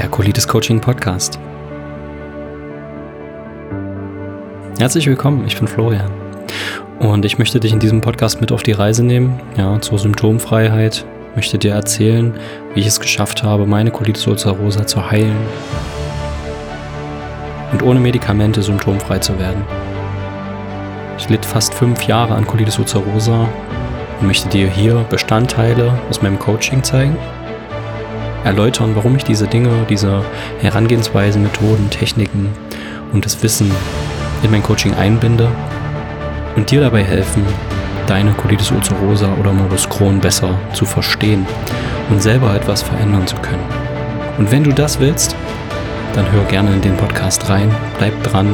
der Colitis Coaching Podcast. Herzlich willkommen, ich bin Florian und ich möchte dich in diesem Podcast mit auf die Reise nehmen, ja, zur Symptomfreiheit, möchte dir erzählen, wie ich es geschafft habe, meine Colitis ulcerosa zu heilen und ohne Medikamente symptomfrei zu werden. Ich litt fast fünf Jahre an Colitis ulcerosa und möchte dir hier Bestandteile aus meinem Coaching zeigen, erläutern, warum ich diese Dinge, diese Herangehensweisen, Methoden, Techniken und das Wissen in mein Coaching einbinde und dir dabei helfen, deine Colitis ulcerosa oder Morbus Crohn besser zu verstehen und selber etwas verändern zu können. Und wenn du das willst, dann hör gerne in den Podcast rein, bleib dran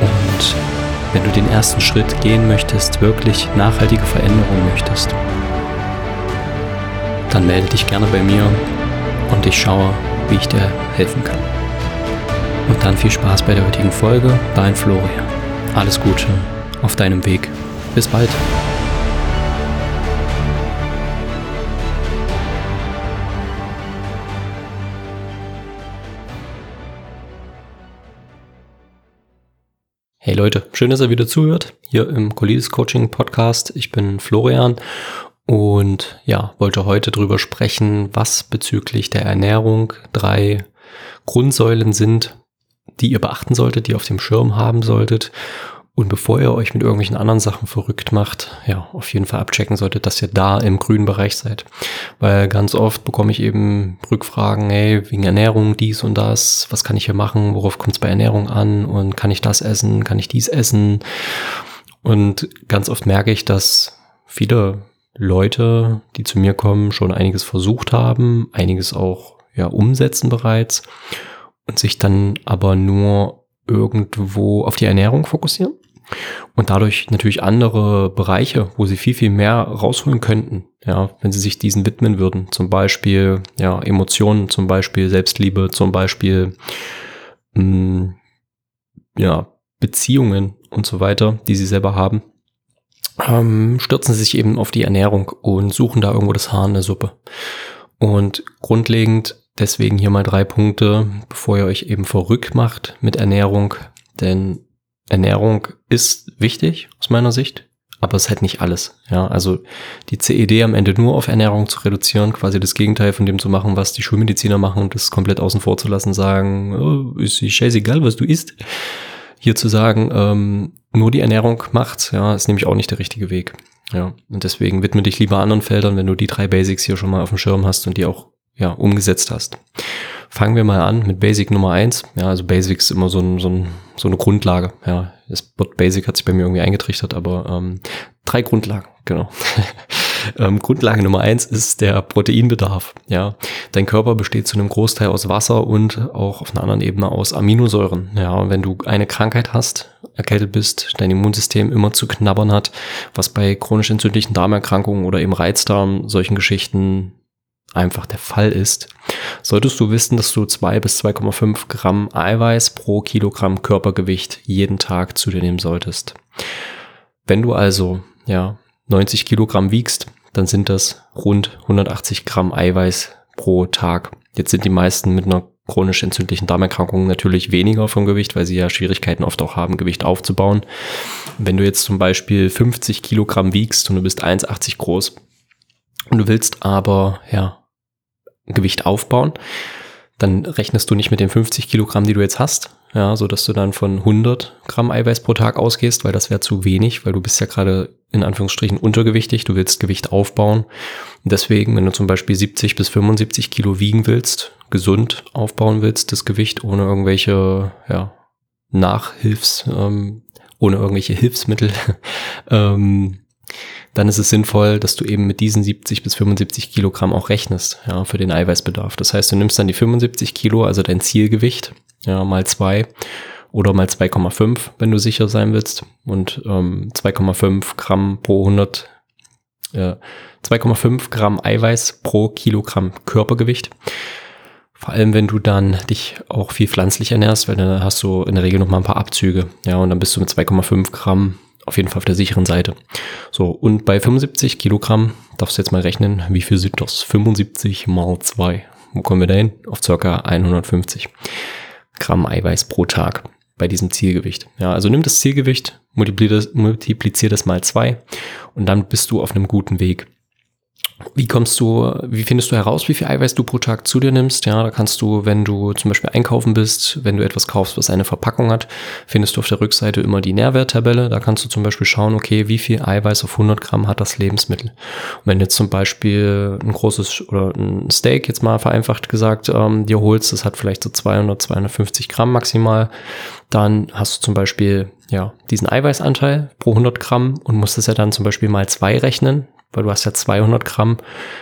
und wenn du den ersten Schritt gehen möchtest, wirklich nachhaltige Veränderungen möchtest, dann melde dich gerne bei mir und ich schaue, wie ich dir helfen kann. Und dann viel Spaß bei der heutigen Folge, dein Florian. Alles Gute auf deinem Weg. Bis bald. Hey Leute, schön, dass ihr wieder zuhört hier im Colitis Coaching Podcast. Ich bin Florian und ja, wollte heute drüber sprechen, was bezüglich der Ernährung drei Grundsäulen sind, die ihr beachten solltet, die ihr auf dem Schirm haben solltet und bevor ihr euch mit irgendwelchen anderen Sachen verrückt macht, ja, auf jeden Fall abchecken solltet, dass ihr da im grünen Bereich seid. Weil ganz oft bekomme ich eben Rückfragen, hey, wegen Ernährung, dies und das, was kann ich hier machen, worauf kommt es bei Ernährung an und kann ich das essen, kann ich dies essen? Und ganz oft merke ich, dass viele Leute, die zu mir kommen, schon einiges versucht haben, einiges auch ja umsetzen bereits und sich dann aber nur irgendwo auf die Ernährung fokussieren und dadurch natürlich andere Bereiche, wo sie viel, viel mehr rausholen könnten, ja, wenn sie sich diesen widmen würden. Zum Beispiel, ja, Emotionen, zum Beispiel Selbstliebe, zum Beispiel, mh, mm, ja, Beziehungen und so weiter, die sie selber haben, ähm, stürzen sie sich eben auf die Ernährung und suchen da irgendwo das Haar in der Suppe. Und grundlegend deswegen hier mal drei Punkte, bevor ihr euch eben verrückt macht mit Ernährung, denn Ernährung ist wichtig aus meiner Sicht, aber es halt nicht alles. Ja, also die CED am Ende nur auf Ernährung zu reduzieren, quasi das Gegenteil von dem zu machen, was die Schulmediziner machen und das komplett außen vor zu lassen, sagen, oh, ist scheißegal, was du isst. Hier zu sagen, ähm, nur die Ernährung macht, ja, ist nämlich auch nicht der richtige Weg. Ja, und deswegen widme dich lieber anderen Feldern, wenn du die drei Basics hier schon mal auf dem Schirm hast und die auch ja, umgesetzt hast. Fangen wir mal an mit Basic Nummer eins. Ja, also Basics ist immer so, ein, so, ein, so eine Grundlage. Ja, das Wort Basic hat sich bei mir irgendwie eingetrichtert, aber ähm, drei Grundlagen, genau. ähm, Grundlage Nummer eins ist der Proteinbedarf. Ja, dein Körper besteht zu einem Großteil aus Wasser und auch auf einer anderen Ebene aus Aminosäuren. Ja, wenn du eine Krankheit hast, erkältet bist, dein Immunsystem immer zu knabbern hat, was bei chronisch entzündlichen Darmerkrankungen oder eben Reizdarm solchen Geschichten einfach der Fall ist, solltest du wissen, dass du 2 bis 2,5 Gramm Eiweiß pro Kilogramm Körpergewicht jeden Tag zu dir nehmen solltest. Wenn du also ja 90 Kilogramm wiegst, dann sind das rund 180 Gramm Eiweiß pro Tag. Jetzt sind die meisten mit einer chronisch entzündlichen Darmerkrankung natürlich weniger vom Gewicht, weil sie ja Schwierigkeiten oft auch haben, Gewicht aufzubauen. Wenn du jetzt zum Beispiel 50 Kilogramm wiegst und du bist 1,80 groß, und du willst aber, ja, Gewicht aufbauen, dann rechnest du nicht mit den 50 Kilogramm, die du jetzt hast, ja, so dass du dann von 100 Gramm Eiweiß pro Tag ausgehst, weil das wäre zu wenig, weil du bist ja gerade in Anführungsstrichen untergewichtig, du willst Gewicht aufbauen. Deswegen, wenn du zum Beispiel 70 bis 75 Kilo wiegen willst, gesund aufbauen willst, das Gewicht ohne irgendwelche, ja, Nachhilfs, ähm, ohne irgendwelche Hilfsmittel, ähm, dann ist es sinnvoll, dass du eben mit diesen 70 bis 75 Kilogramm auch rechnest, ja, für den Eiweißbedarf. Das heißt, du nimmst dann die 75 Kilo, also dein Zielgewicht, ja, mal zwei oder mal 2,5, wenn du sicher sein willst und ähm, 2,5 Gramm pro 100, äh, 2,5 Gramm Eiweiß pro Kilogramm Körpergewicht. Vor allem, wenn du dann dich auch viel pflanzlich ernährst, weil dann hast du in der Regel noch mal ein paar Abzüge. Ja, und dann bist du mit 2,5 Gramm auf jeden Fall auf der sicheren Seite. So, und bei 75 Kilogramm darfst du jetzt mal rechnen, wie viel sind das? 75 mal 2. Wo kommen wir da hin? Auf circa 150 Gramm Eiweiß pro Tag bei diesem Zielgewicht. Ja, also nimm das Zielgewicht, multiplizier das, multiplizier das mal zwei und dann bist du auf einem guten Weg. Wie kommst du, wie findest du heraus, wie viel Eiweiß du pro Tag zu dir nimmst? Ja, da kannst du, wenn du zum Beispiel einkaufen bist, wenn du etwas kaufst, was eine Verpackung hat, findest du auf der Rückseite immer die Nährwerttabelle. Da kannst du zum Beispiel schauen, okay, wie viel Eiweiß auf 100 Gramm hat das Lebensmittel. Und wenn jetzt zum Beispiel ein großes oder ein Steak, jetzt mal vereinfacht gesagt, ähm, dir holst, das hat vielleicht so 200, 250 Gramm maximal, dann hast du zum Beispiel ja, diesen Eiweißanteil pro 100 Gramm und musst es ja dann zum Beispiel mal zwei rechnen weil du hast ja 200 Gramm.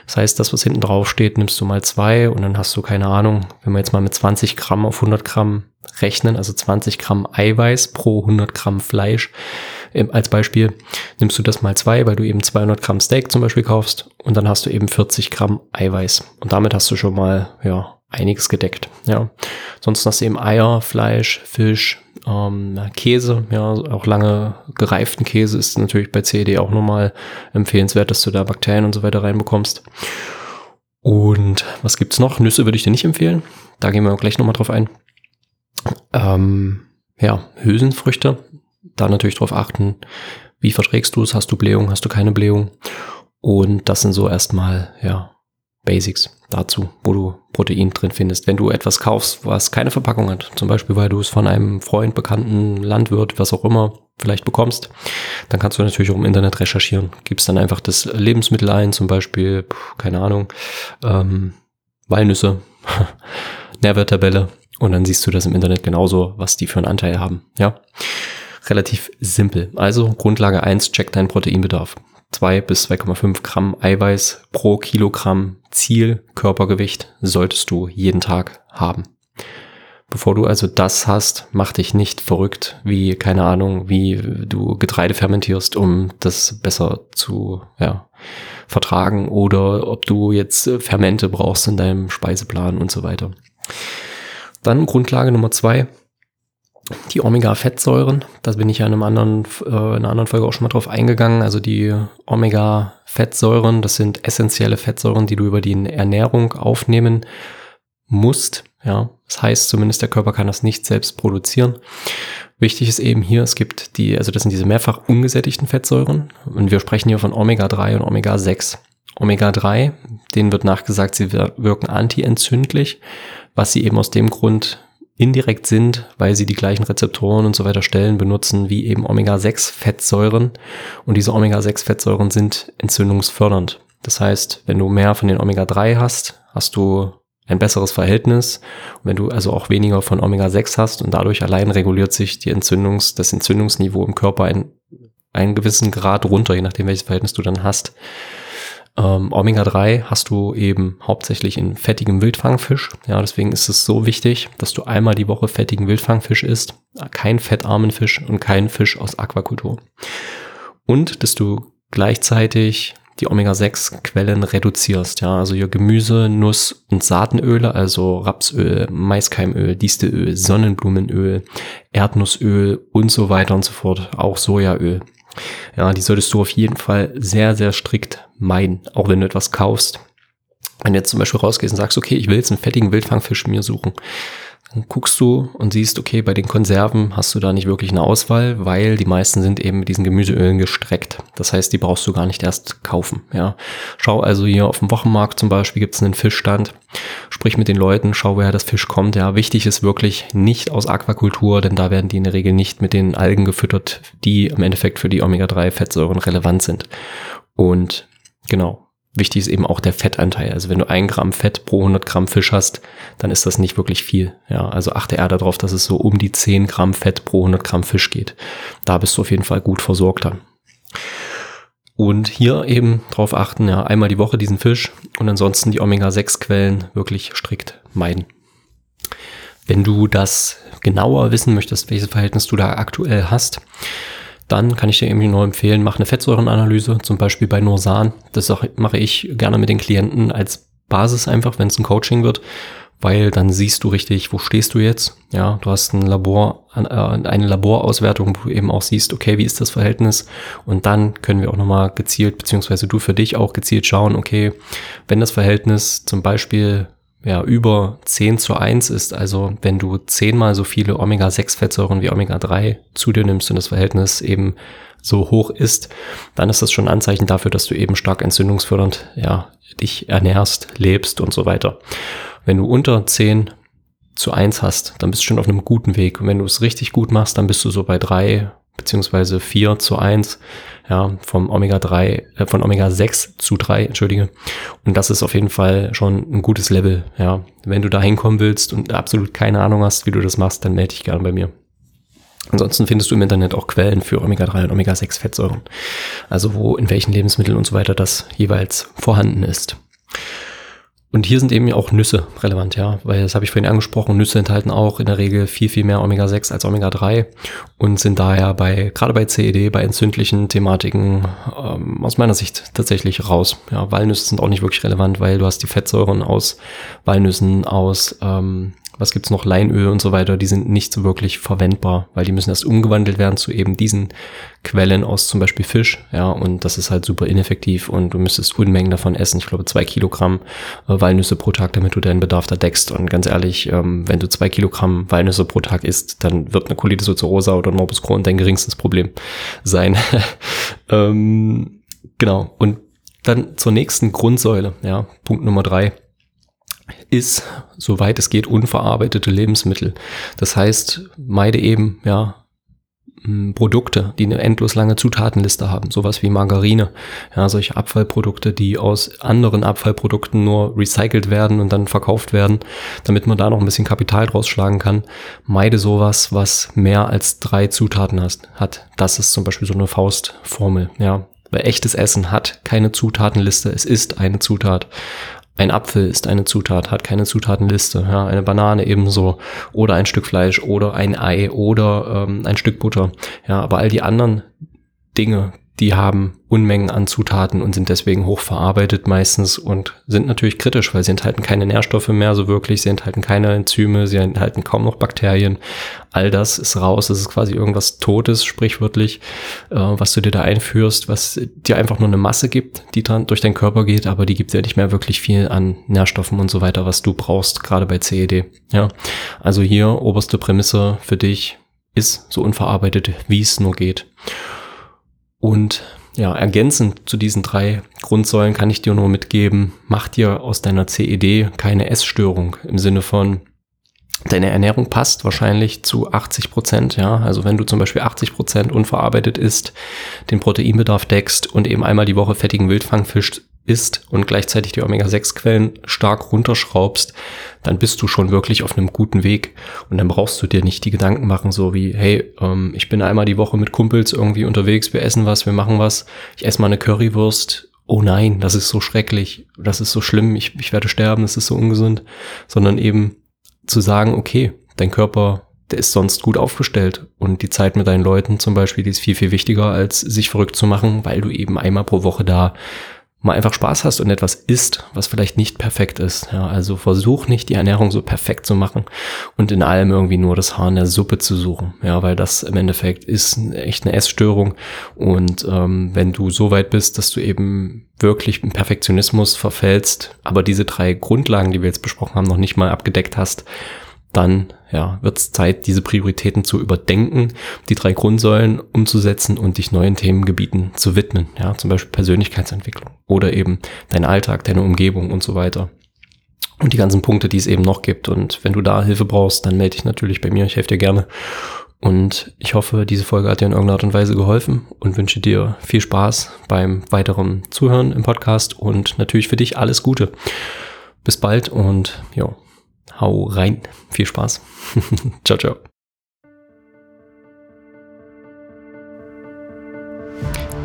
Das heißt, das, was hinten drauf steht, nimmst du mal zwei und dann hast du keine Ahnung, wenn wir jetzt mal mit 20 Gramm auf 100 Gramm rechnen, also 20 Gramm Eiweiß pro 100 Gramm Fleisch ähm, als Beispiel, nimmst du das mal zwei, weil du eben 200 Gramm Steak zum Beispiel kaufst und dann hast du eben 40 Gramm Eiweiß und damit hast du schon mal, ja, einiges gedeckt, ja. Sonst hast du eben Eier, Fleisch, Fisch, ähm, Käse, ja, auch lange gereiften Käse ist natürlich bei CED auch nochmal empfehlenswert, dass du da Bakterien und so weiter reinbekommst. Und was gibt's noch? Nüsse würde ich dir nicht empfehlen. Da gehen wir gleich nochmal drauf ein. Ähm, ja, Hülsenfrüchte. Da natürlich drauf achten, wie verträgst du es? Hast du Blähung? Hast du keine Blähung? Und das sind so erstmal, ja, Basics dazu, wo du Protein drin findest. Wenn du etwas kaufst, was keine Verpackung hat, zum Beispiel weil du es von einem Freund, Bekannten, Landwirt, was auch immer vielleicht bekommst, dann kannst du natürlich auch im Internet recherchieren. Gibst dann einfach das Lebensmittel ein, zum Beispiel, keine Ahnung, ähm, Walnüsse, Nährwerttabelle und dann siehst du das im Internet genauso, was die für einen Anteil haben. Ja, relativ simpel. Also Grundlage eins: check deinen Proteinbedarf. 2 bis 2,5 Gramm Eiweiß pro Kilogramm Ziel Körpergewicht solltest du jeden Tag haben. Bevor du also das hast, mach dich nicht verrückt, wie, keine Ahnung, wie du Getreide fermentierst, um das besser zu ja, vertragen oder ob du jetzt Fermente brauchst in deinem Speiseplan und so weiter. Dann Grundlage Nummer zwei, die Omega-Fettsäuren, da bin ich ja in, einem anderen, äh, in einer anderen Folge auch schon mal drauf eingegangen. Also die Omega-Fettsäuren, das sind essentielle Fettsäuren, die du über die Ernährung aufnehmen musst. Ja, das heißt zumindest, der Körper kann das nicht selbst produzieren. Wichtig ist eben hier, es gibt die, also das sind diese mehrfach ungesättigten Fettsäuren und wir sprechen hier von Omega-3 und Omega-6. Omega-3, denen wird nachgesagt, sie wirken antientzündlich, was sie eben aus dem Grund indirekt sind, weil sie die gleichen Rezeptoren und so weiter stellen, benutzen wie eben Omega-6-Fettsäuren. Und diese Omega-6-Fettsäuren sind entzündungsfördernd. Das heißt, wenn du mehr von den Omega-3 hast, hast du ein besseres Verhältnis. Und wenn du also auch weniger von Omega-6 hast und dadurch allein reguliert sich die Entzündungs, das Entzündungsniveau im Körper ein, einen gewissen Grad runter, je nachdem welches Verhältnis du dann hast. Ähm, Omega-3 hast du eben hauptsächlich in fettigem Wildfangfisch. Ja, deswegen ist es so wichtig, dass du einmal die Woche fettigen Wildfangfisch isst, kein fettarmen Fisch und keinen Fisch aus Aquakultur. Und dass du gleichzeitig die Omega-6-Quellen reduzierst. Ja, also hier Gemüse, Nuss und Saatenöle, also Rapsöl, Maiskeimöl, Distelöl, Sonnenblumenöl, Erdnussöl und so weiter und so fort. Auch Sojaöl. Ja, die solltest du auf jeden Fall sehr, sehr strikt meiden, auch wenn du etwas kaufst. Wenn du jetzt zum Beispiel rausgehst und sagst, okay, ich will jetzt einen fettigen Wildfangfisch mir suchen, dann guckst du und siehst, okay, bei den Konserven hast du da nicht wirklich eine Auswahl, weil die meisten sind eben mit diesen Gemüseölen gestreckt. Das heißt, die brauchst du gar nicht erst kaufen. Ja. Schau also hier auf dem Wochenmarkt zum Beispiel gibt es einen Fischstand. Sprich mit den Leuten, schau, woher das Fisch kommt. Ja, wichtig ist wirklich nicht aus Aquakultur, denn da werden die in der Regel nicht mit den Algen gefüttert, die im Endeffekt für die Omega-3-Fettsäuren relevant sind. Und genau, Wichtig ist eben auch der Fettanteil. Also wenn du ein Gramm Fett pro 100 Gramm Fisch hast, dann ist das nicht wirklich viel. Ja, also achte eher darauf, dass es so um die 10 Gramm Fett pro 100 Gramm Fisch geht. Da bist du auf jeden Fall gut versorgt dann. Und hier eben drauf achten, ja, einmal die Woche diesen Fisch und ansonsten die Omega-6-Quellen wirklich strikt meiden. Wenn du das genauer wissen möchtest, welches Verhältnis du da aktuell hast, dann kann ich dir irgendwie nur empfehlen, mach eine Fettsäurenanalyse, zum Beispiel bei Norsan. Das mache ich gerne mit den Klienten als Basis einfach, wenn es ein Coaching wird, weil dann siehst du richtig, wo stehst du jetzt. Ja, du hast ein Labor, äh, eine Laborauswertung, wo du eben auch siehst, okay, wie ist das Verhältnis? Und dann können wir auch nochmal gezielt, beziehungsweise du für dich auch gezielt schauen, okay, wenn das Verhältnis zum Beispiel ja, über 10 zu 1 ist, also wenn du zehnmal so viele Omega-6-Fettsäuren wie Omega-3 zu dir nimmst und das Verhältnis eben so hoch ist, dann ist das schon ein Anzeichen dafür, dass du eben stark entzündungsfördernd, ja, dich ernährst, lebst und so weiter. Wenn du unter 10 zu 1 hast, dann bist du schon auf einem guten Weg. Und wenn du es richtig gut machst, dann bist du so bei 3 beziehungsweise 4 zu 1, ja, vom Omega 3, äh, von Omega 6 zu 3, entschuldige. Und das ist auf jeden Fall schon ein gutes Level, ja. Wenn du da hinkommen willst und absolut keine Ahnung hast, wie du das machst, dann melde dich gerne bei mir. Ansonsten findest du im Internet auch Quellen für Omega-3 und Omega-6-Fettsäuren. Also wo, in welchen Lebensmitteln und so weiter das jeweils vorhanden ist. Und hier sind eben auch Nüsse relevant, ja, weil das habe ich vorhin angesprochen, Nüsse enthalten auch in der Regel viel, viel mehr Omega-6 als Omega-3 und sind daher bei, gerade bei CED, bei entzündlichen Thematiken ähm, aus meiner Sicht tatsächlich raus. Ja, Walnüsse sind auch nicht wirklich relevant, weil du hast die Fettsäuren aus Walnüssen, aus ähm, was gibt's noch, Leinöl und so weiter, die sind nicht so wirklich verwendbar, weil die müssen erst umgewandelt werden zu eben diesen Quellen aus zum Beispiel Fisch, ja, und das ist halt super ineffektiv und du müsstest Unmengen davon essen, ich glaube zwei Kilogramm äh, Walnüsse pro Tag, damit du deinen Bedarf da deckst. Und ganz ehrlich, ähm, wenn du zwei Kilogramm Walnüsse pro Tag isst, dann wird eine Colitis ulcerosa oder ein Morbus Crohn dein geringstes Problem sein. ähm, genau, und dann zur nächsten Grundsäule, ja, Punkt Nummer drei ist, soweit es geht, unverarbeitete Lebensmittel. Das heißt, meide eben, ja, Produkte, die eine endlos lange Zutatenliste haben, sowas wie Margarine, ja, solche Abfallprodukte, die aus anderen Abfallprodukten nur recycelt werden und dann verkauft werden, damit man da noch ein bisschen Kapital draus schlagen kann. Meide sowas, was mehr als drei Zutaten hat. Das ist zum Beispiel so eine Faustformel, ja. Weil echtes Essen hat keine Zutatenliste, es ist eine Zutat. Ein Apfel ist eine Zutat, hat keine Zutatenliste. Ja, eine Banane ebenso. Oder ein Stück Fleisch oder ein Ei oder ähm, ein Stück Butter. Ja, aber all die anderen Dinge, die haben Unmengen an Zutaten und sind deswegen hochverarbeitet meistens und sind natürlich kritisch, weil sie enthalten keine Nährstoffe mehr so wirklich, sie enthalten keine Enzyme, sie enthalten kaum noch Bakterien. All das ist raus, es ist quasi irgendwas Totes, sprichwörtlich, äh, was du dir da einführst, was dir einfach nur eine Masse gibt, die dran durch deinen Körper geht, aber die gibt dir nicht mehr wirklich viel an Nährstoffen und so weiter, was du brauchst, gerade bei CED. Ja, also hier oberste Prämisse für dich ist so unverarbeitet, wie es nur geht. Und ja, ergänzend zu diesen drei Grundsäulen kann ich dir nur mitgeben, mach dir aus deiner CED keine Essstörung im Sinne von, deine Ernährung passt wahrscheinlich zu 80 Prozent, ja. Also wenn du zum Beispiel 80 Prozent unverarbeitet isst, den Proteinbedarf deckst und eben einmal die Woche fettigen Wildfangfisch isst und gleichzeitig die Omega-6-Quellen stark runterschraubst, dann bist du schon wirklich auf einem guten Weg. Und dann brauchst du dir nicht die Gedanken machen, so wie, hey, ähm, ich bin einmal die Woche mit Kumpels irgendwie unterwegs, wir essen was, wir machen was, ich esse mal eine Currywurst. Oh nein, das ist so schrecklich, das ist so schlimm, ich, ich werde sterben, das ist so ungesund. Sondern eben zu sagen, okay, dein Körper der ist sonst gut aufgestellt. Und die Zeit mit deinen Leuten zum Beispiel, die ist viel, viel wichtiger, als sich verrückt zu machen, weil du eben einmal pro Woche da mal einfach Spaß hast und etwas isst, was vielleicht nicht perfekt ist. Ja, also versuch nicht die Ernährung so perfekt zu machen und in allem irgendwie nur das Haar in der Suppe zu suchen. Ja, weil das im Endeffekt ist echt eine Essstörung. Und ähm, wenn du so weit bist, dass du eben wirklich im Perfektionismus verfällst, aber diese drei Grundlagen, die wir jetzt besprochen haben, noch nicht mal abgedeckt hast, dann ja, wird es Zeit, diese Prioritäten zu überdenken, die drei Grundsäulen umzusetzen und dich neuen Themengebieten zu widmen. Ja, zum Beispiel Persönlichkeitsentwicklung oder eben dein Alltag, deine Umgebung und so weiter. Und die ganzen Punkte, die es eben noch gibt. Und wenn du da Hilfe brauchst, dann melde dich natürlich bei mir. Ich helfe dir gerne. Und ich hoffe, diese Folge hat dir in irgendeiner Art und Weise geholfen und wünsche dir viel Spaß beim weiteren Zuhören im Podcast und natürlich für dich alles Gute. Bis bald und ja, hau rein. Viel Spaß. ciao, ciao.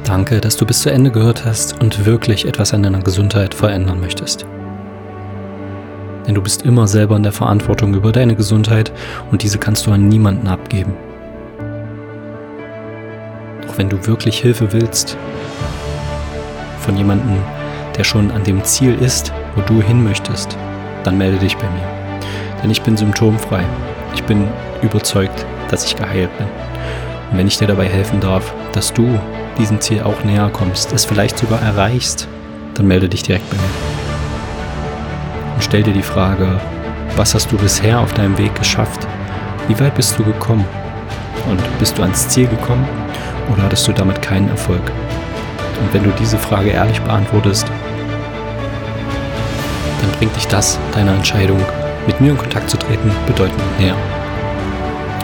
Danke, dass du bis zu Ende gehört hast und wirklich etwas an deiner Gesundheit verändern möchtest. Denn du bist immer selber in der Verantwortung über deine Gesundheit und diese kannst du an niemanden abgeben. Doch wenn du wirklich Hilfe willst, von jemandem, der schon an dem Ziel ist, wo du hin möchtest, dann melde dich bei mir denn ich bin symptomfrei. Ich bin überzeugt, dass ich geheilt bin. Und wenn ich dir dabei helfen darf, dass du diesem Ziel auch näher kommst, es vielleicht sogar erreichst, dann melde dich direkt bei mir. und stell dir die Frage, was hast du bisher auf deinem Weg geschafft? Wie weit bist du gekommen? Und bist du ans Ziel gekommen oder hattest du damit keinen Erfolg? Und wenn du diese Frage ehrlich beantwortest, dann bringt dich das deiner Entscheidung, mit mir in Kontakt zu treten, bedeutend näher.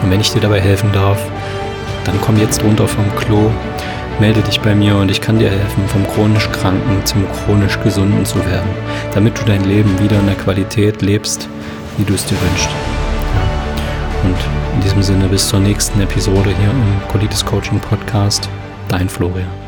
Und wenn ich dir dabei helfen darf, dann komm jetzt runter vom Klo, melde dich bei mir und ich kann dir helfen, vom chronisch Kranken zum chronisch Gesunden zu werden, damit du dein Leben wieder in der Qualität lebst, wie du es dir wünschst. Und in diesem Sinne bis zur nächsten Episode hier im Colitis Coaching Podcast. Dein Florian.